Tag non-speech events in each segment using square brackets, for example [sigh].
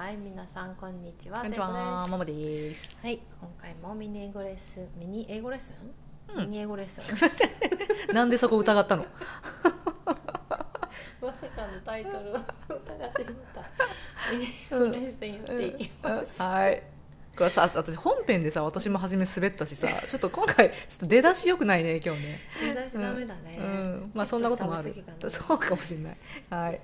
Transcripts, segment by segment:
はい、皆さんこんにちは。こんにちは、ママです。はい、今回もミニ英語レッスン、ミニ英語レッスン、うんミニ英語レッスン？[laughs] なんでそこ疑ったの？[laughs] まさかのタイトルを [laughs] 疑ってしまった。ミニ英語レッスンやっていきます。はい。これさ、私本編でさ、私も初め滑ったしさ、ちょっと今回ちょっと出だし良くないね今日ね。出だしダメだね。うん、まあそんなこともあるそうかもしれない。はい。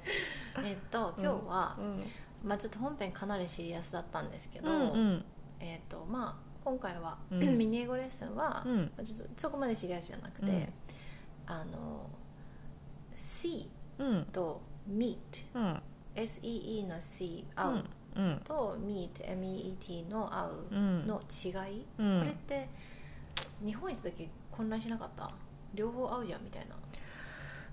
えっと今日はう、んまあちょっと本編かなりシリアスだったんですけど、うんうん。えっとまあ今回は、うん。[clears throat] ミニ英語レッスンは、うん。まあちょっとそこまでシリアスじゃなくて、うん。あの C うん。と meet うん。SEE の C 合う、うん。と meet MEET の合ううん。の違い、うん。これって日本行った時混乱しなかった？両方合うじゃんみたいな。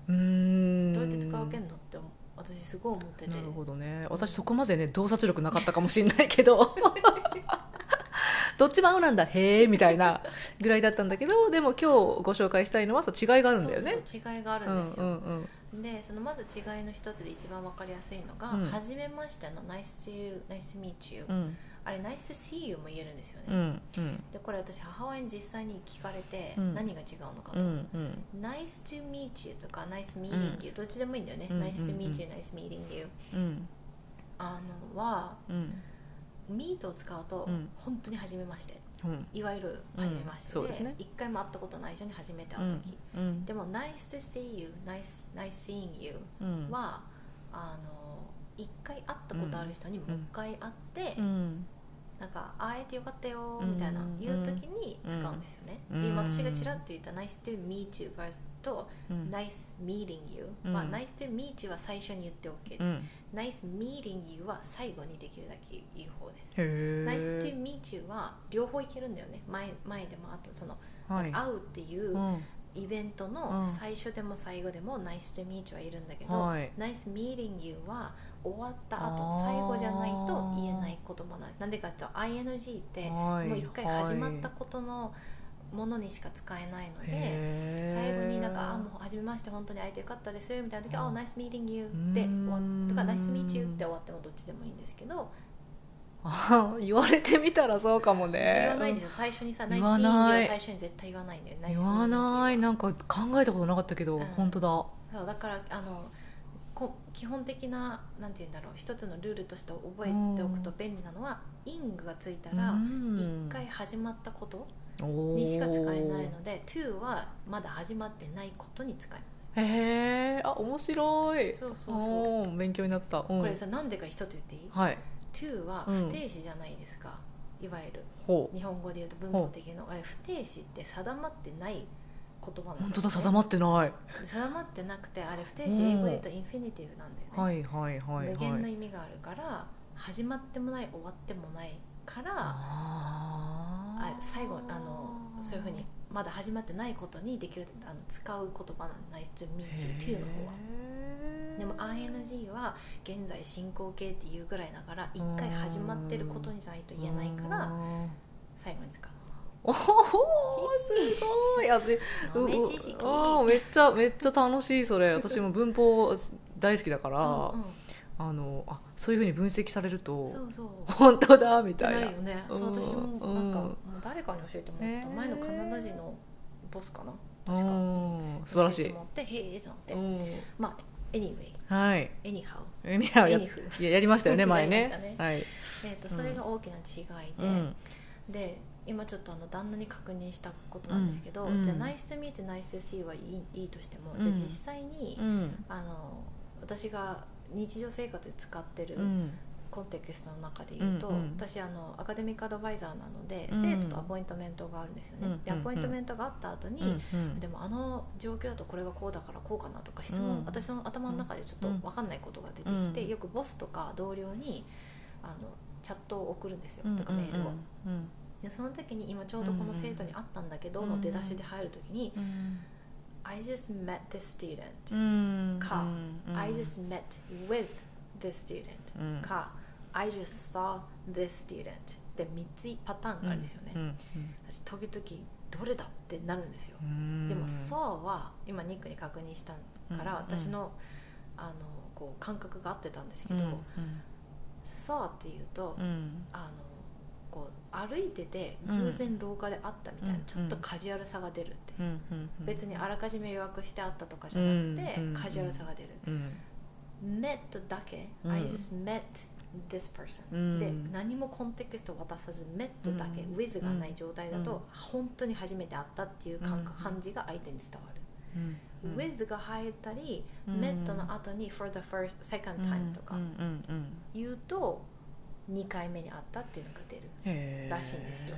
うーん。どうやって使い分けんのって思私すごい思ってて。なるほどね。私そこまでね洞察力なかったかもしれないけど。[laughs] どっちも合うなんだ。へえみたいなぐらいだったんだけどでも今日ご紹介したいのはそう違いがあるんだよね。違いがあるうんんですよ、うんでそのまず違いの一つで一番わかりやすいのが「うん。はじめまして」の「Nice to, you, nice to meet you、うんあれ「Nice to see you」も言えるんですよね、うんうん。でこれ私母親に実際に聞かれてうん。何が違うのかと、うんうん。Nice to meet you とか Nice meeting you、どっちでもいいんだよね、うん Nice to うん。meet you Nice meeting you うん。あのはうん。ミートを使うと、うん。本当に初めまして。うん。いわゆる初めましてで,、うんね。一回も会ったことない人に初めてう会うん時、うんでも Nice to see you Nice, nice seeing you うん。は、あの一回会ったことある人にもう一回会って、うんなんか会えてよかったようん。みたいな言う時に使うんですよね、うん。で今私がちらっと言った Nice to meet you とうん。Nice meeting you、うん。まあ Nice to meet you は最初に言って OK です、うん。Nice meeting you は最後にできるだけ言う方です。Nice to meet you は両方いけるんだよね。前前でもあとその、はい。会うっていううんイベントのうん。最初でも最後でも Nice to meet you はいるんだけど、はい。Nice meeting you は終わった後あー。最後じゃないと言えない言葉なんですなんでかっていうと ING ってはい。もう一回始まったことのものにしか使えないので、最後になんか「あもう初めまして本当に会えてよかったです」みたいな時「うん。あ Nice meeting you」で終わうんとか「Nice to meet you」って終わってもどっちでもいいんですけどあ [laughs] 言われてみたらそうかもね。言わないでしょ。最初にさ「Nice 言 seeing わ you」ない。は最初に絶対言わないんだよ「Nice 言わない。なんか考えたことなかったけど、うん。本当だ。そうだからあのこ基本的ななんて言うんだろう。一つのルールとして覚えておくと便利なのは「イング」がついたらうん。一回始まったことにしか使えないので「to」はまだ始まってないことに使いまへえあ面白い。すそうそうそう。勉強になった、うん。これさなんでか一つ言っていい？はい to は不定詞じゃないですか、いわゆる日本語で言うと文法的のあれ不定詞って定まってない言葉なん本当だ定まってない定まってなくてあれ不定詞英語で言うとインフィニティブなんだよね、はいはいはい無限の意味があるから始まってもない終わってもないからああ最後あのそういうふうにまだ始まってないことにできるあの使う言葉なの Nice to meet you to の方はでも ING は現在進行形っていうぐらいだから一回始まってることにじゃないと言えないから最後に使うおおすごい。あで [laughs] あーめっちゃめっちゃ楽しいそれ。私も文法大好きだから、うんうん。あのあそういうふうに分析されるとそうそう。本当だみたいな。なるよね。そううん私もなんかうん。もう誰かに教えてもらった、前のカナダ人のボスかな？確か。うん素晴らしい。教えてもらってへえってなって、うん。まあ anyway. はい。anyhow. いやや Anywho. いややりましたよね [laughs] 前やりましたね。ね。はい。えー、とそれが大きな違いで、うん。で今ちょっとあの旦那に確認したことなんですけど、うん。じゃあ「Nice to meet you Nice to see you」はいいいいとしても、うん。じゃあ実際に、うん。あの私が日常生活で使ってるうんコンテキストの中で言うと、うんうん。私あのアカデミックアドバイザーなので、うん。生徒とアポイントメントがあるんですよね、でうんアポイントメントがあった後に、うんうん。でもあの状況だとこれがこうだからこうかなとか質問、うん。私の頭の中でちょっと分かんないことが出てきて、うん。よくボスとか同僚にあのチャットを送るんですよ、うんとかメールを、うん。でその時に今ちょうどこの生徒に会ったんだけどうんの出だしで入る時にうん「I just met this student」うんかうん。I just met with this student」うん。か「I just saw this student」で3つパターンがあるんですよね、うん私時々どれだってなるんですよ、うん。でも「saw」は今ニックに確認したから、うん私のあのこう感覚が合ってたんですけど、うんうっていうと、うん。あのこう歩いててうん偶然廊下で会ったみたいな、うんちょっとカジュアルさが出るって、うんうんうん。別にあらかじめ予約してあったとかじゃなくて、うんカジュアルさが出る、うん。Met だけ、うん。I just met this person、うん。で何もコンテクストを渡さず met だけ、うん。with がない状態だと、うん。本当に初めて会ったっていう感覚うん。感じが相手に伝わる、with が入ったり、うん。met の後に for the first second time とか言うと2回目に会ったっていうのが出るらしいんですよ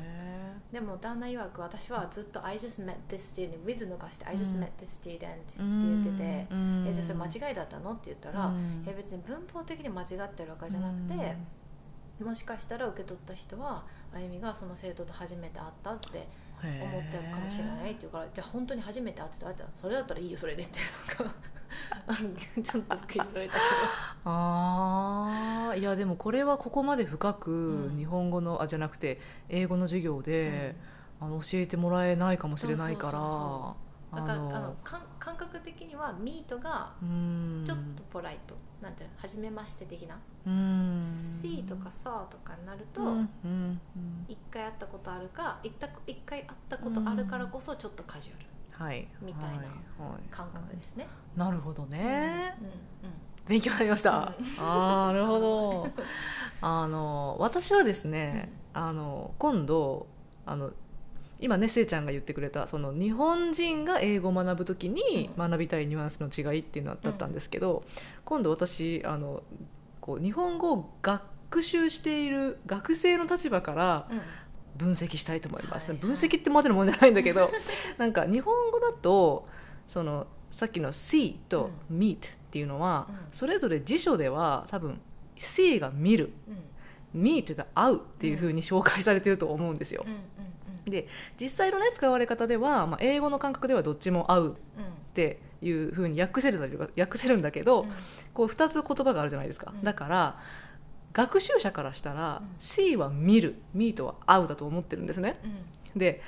でも旦那曰く私はずっと I just met this student with 抜かして I just うん。met this student って言ってて、うん。えじゃあそれ間違いだったの？って言ったら、うん。え別に文法的に間違ってるわけじゃなくて、もしかしたら受け取った人はあゆみがその生徒と初めて会ったって思ってるかもしれないって言うからじゃあ本当に初めて会ってたってそれだったらいいよそれでって。なんか [laughs] ちょっとられたけ [laughs] ああいやでもこれはここまで深くうん。日本語の、あじゃなくて英語の授業ど、で、あの教えてもらえないかもしれないから。からあのの感感覚的にはミートがうん。ちょっとポライト、なんていうの初めまして的な、うん。C とか SA とかになると、うんうん一回会ったことあるか一回会ったことあるからこそちょっとカジュアル。はいみたいなはい。はい。感覚ですね、なるほどね、うんうん勉強になりました、うん。ああなるほど。[laughs] あの私はですね、あの今度あの今ねせいちゃんが言ってくれたその日本人が英語を学ぶときにうん。学びたいニュアンスの違いっていうのだったんですけど、今度私あのこう日本語を学習している学生の立場からうん分析したいと思います、はいはい。分析ってまでのもんじゃないんだけど [laughs] なんか日本語だとそのさっきの see と meet っていうのは、うん。それぞれ辞書では多分 see が見る。うん。meet が会うっていうふうに紹介されてると思うんですよ。うん、うん。で実際のね使われ方では、まあ、英語の感覚ではどっちも合うっていうふうに訳せる訳せるんだけど、うん。こう2つ言葉があるじゃないですか、うん。だから学習者からしたら、うん。See は見る meet は会うだと思ってるんですね。うん。で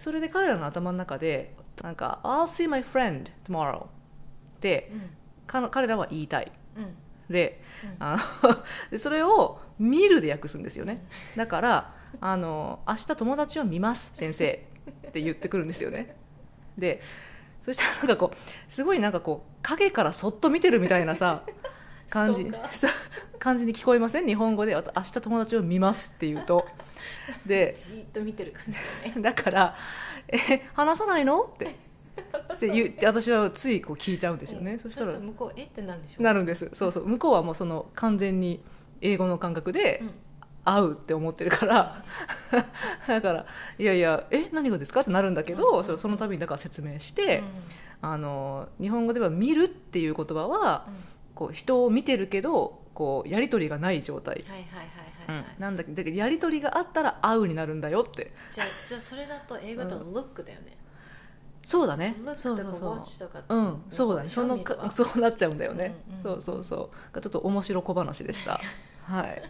それで彼らの頭の中でなんか「I'll see my friend tomorrow」って彼らは言いたい。うん。でうん。あのでそれを「見る」で訳すんですよね。だからあの「明日友達を見ます先生」って言ってくるんですよね。でそしたらなんかこうすごいなんかこう影からそっと見てるみたいなさ感じ感じに聞こえません？日本語で「あと明日友達を見ます」って言うと。でじーっと見てる感じだね。だから「え話さないの?」って。って言って私はついこう聞いちゃうんですよね、そしたら向こうえ？ってなるでしょ？なるんです。そうそう。向こうはもうその完全に英語の感覚でうん。合うって思ってるから。[laughs] だからいやいやえ？何がですか？ってなるんだけど、うん。そその度にだから説明して、うん。あの日本語では「見る」っていう言葉はうんこう人を見てるけどこうやり取りがない状態、はいはいはいはいはい、なんだけどやり取りがあったら「合う」になるんだよって。じゃあじゃあそれだと英語だと look だよね、そうだね。そうそうそう。うん、そうだね。そのかそうなっちゃうんだよね、うんうん。そうそうそう。がちょっと面白小話でした。[laughs] はい、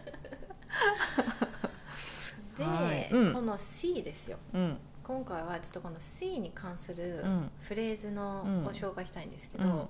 [laughs] で、はい。うん。この C ですよ。うん。今回はちょっとこの C に関するうん。フレーズのうん。を紹介したいんですけど、うん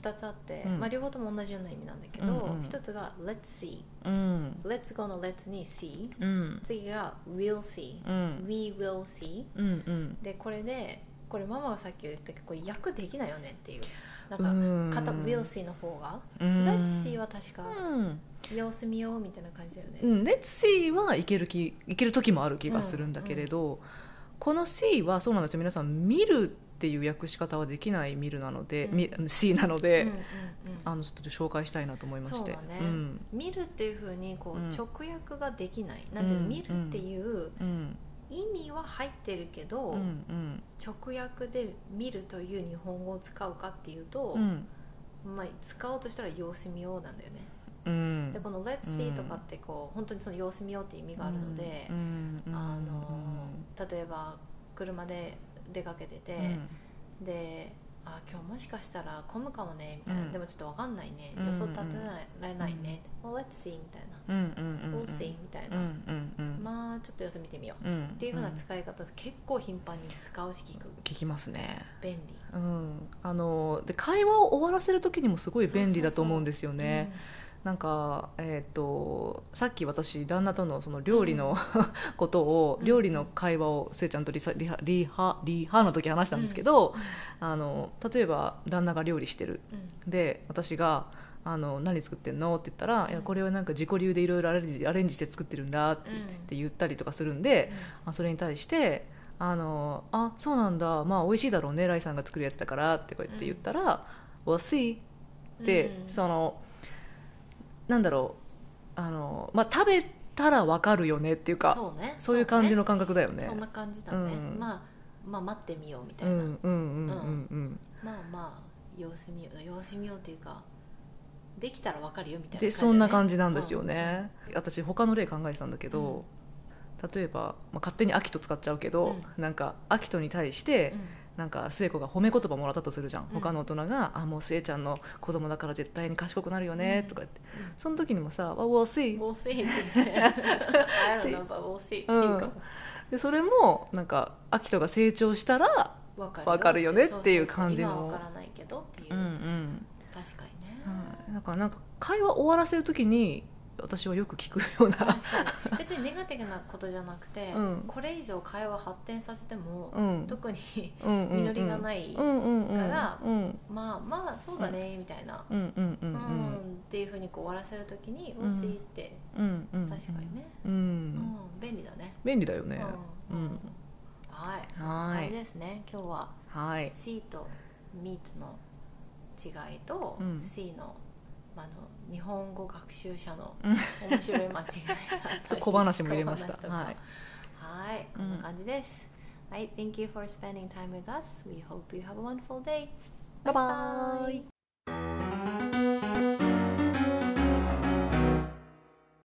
2つあって、うん。まあ、両方とも同じような意味なんだけど、うんうん1つが Let's see うん、Let's go の Let's に see うん、次が We'll see、うん、We will see うん、うん、でこれでこれママがさっき言ったけどこれ訳できないよねっていう。なんうん。か片 We'll see の方が、うん。Let's see は確かうん、様子見ようみたいな感じだよね、うん、Let's see はいける気いける時もある気がするんだけれど、この see はそうなんですよ。皆さん見るっていう訳し方はできない見るなので、うん。み see なので、うんうんうん。あのちょっと紹介したいなと思いまして。そうん。見るっていうふうにこううん。直訳ができない、なんていうの？うん見るっていううん意味は入ってるけど、うんうん。直訳で見るという日本語を使うかっていうと、うん。まあ、使おうとしたら様子見ようなんだよね、うん。でこの「Let's see」とかってこう本当にその様子見ようっていう意味があるので、うんうん。あの例えば車で出かけてて、であ今日もしかしたら混むかもねみたいな、うん。でもちょっと分かんないね。うん予想立てられないね、well, let's see みたいな、うんうんうんうん。we'll see みたいな、うんうんうん。まあちょっと様子見てみよう、うん。っていうふうな使い方、結構頻繁に使うし聞く。聞きますね。便利。うん、あので会話を終わらせる時にもすごい便利だと思うんですよね、なんか、えー、とさっき私旦那とのその料理の、[laughs] ことをうん。料理の会話をせいちゃんとリサリハリハリハの時話したんですけど、あの例えば旦那が料理してる。うん。で私があの「何作ってんの?」って言ったら「うん。いやこれはなんか自己流でいろいろアレンジアレンジして作ってるんだ」って言ったりとかするんで、あそれに対して「あのあそうなんだ。まあ美味しいだろうねライさんが作るやつだから」ってこうやって言ったら「We'll see」って、うん。そのなんだろう。あの、まあ、食べたらわかるよねっていうかそうね。そういう感じの感覚だよね。そんな感じだね、うん。まあまあ待ってみようみたいな、うんうんうんうんうん。まあまあ様子見よう様子見ようっていうかできたらわかるよみたいなね。そんな感じなんですよね、私他の例考えてたんだけど、例えば、まあ、勝手にアキト使っちゃうけど、なんかアキトに対して、うんなんか末子が褒め言葉もらったとするじゃん、うん。他の大人が「あもう末ちゃんの子供だから絶対に賢くなるよね」とか言って、うんその時にもさ「Well, we'll see うん、we'll see ってね I don't know but we'll see っていうかも、でそれもなんかアキトが成長したらわかるよねっていう感じのそうそう。そう今はわからないけどっていう、うんうん、確かにね、はい、だからなんか会話終わらせる時に私はよく聞くような。確かに。別にネガティブなことじゃなくて、うん。これ以上会話発展させても、うん。特に実りがないからうんまあまあそうだねみたいな、うんっていうふうに終わらせるときに「うん。we'll see」って。うんうん確かにね、ううん。ん便利だね。便利だよね。ううん。んはい。はないですね。今日ははい。C と Meet の違いと、うん。C の,、まあ、あの日本語学習者のうん面白い間違いだったり小話も入れましたはいはいこんな感じです、はい Thank you for spending time with us We hope you have a wonderful day バイバイ